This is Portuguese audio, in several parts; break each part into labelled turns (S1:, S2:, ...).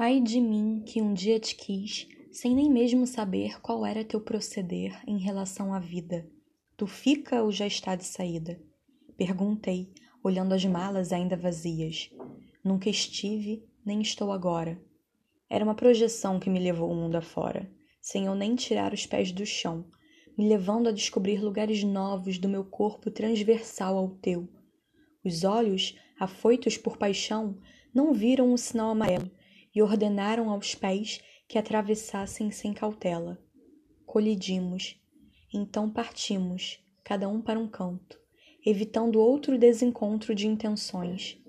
S1: Ai de mim que um dia te quis, sem nem mesmo saber qual era teu proceder em relação à vida. Tu fica ou já está de saída? Perguntei, olhando as malas ainda vazias. Nunca estive, nem estou agora. Era uma projeção que me levou o mundo afora, sem eu nem tirar os pés do chão, me levando a descobrir lugares novos do meu corpo transversal ao teu. Os olhos, afoitos por paixão, não viram o sinal amarelo e ordenaram aos pés que atravessassem sem cautela. Colidimos, então partimos, cada um para um canto, evitando outro desencontro de intenções.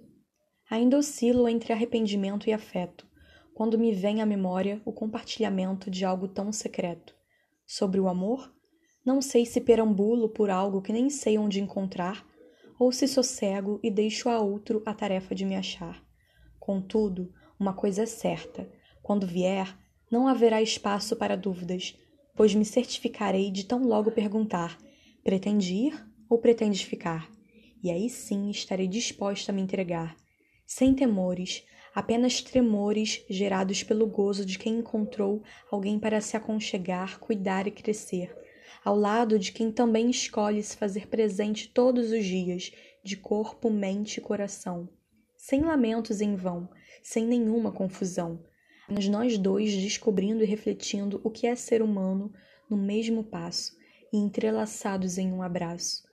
S1: Ainda oscilo entre arrependimento e afeto, quando me vem à memória o compartilhamento de algo tão secreto. Sobre o amor, não sei se perambulo por algo que nem sei onde encontrar, ou se sossego e deixo a outro a tarefa de me achar. Contudo, uma coisa é certa: quando vier, não haverá espaço para dúvidas, pois me certificarei de tão logo perguntar: pretende ir ou pretendes ficar? E aí sim estarei disposta a me entregar, sem temores, apenas tremores gerados pelo gozo de quem encontrou alguém para se aconchegar, cuidar e crescer, ao lado de quem também escolhe se fazer presente todos os dias, de corpo, mente e coração, sem lamentos em vão, sem nenhuma confusão, mas nós dois descobrindo e refletindo o que é ser humano no mesmo passo e entrelaçados em um abraço.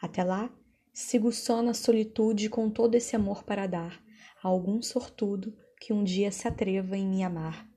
S1: Até lá, sigo só na solitude com todo esse amor para dar a algum sortudo que um dia se atreva em me amar.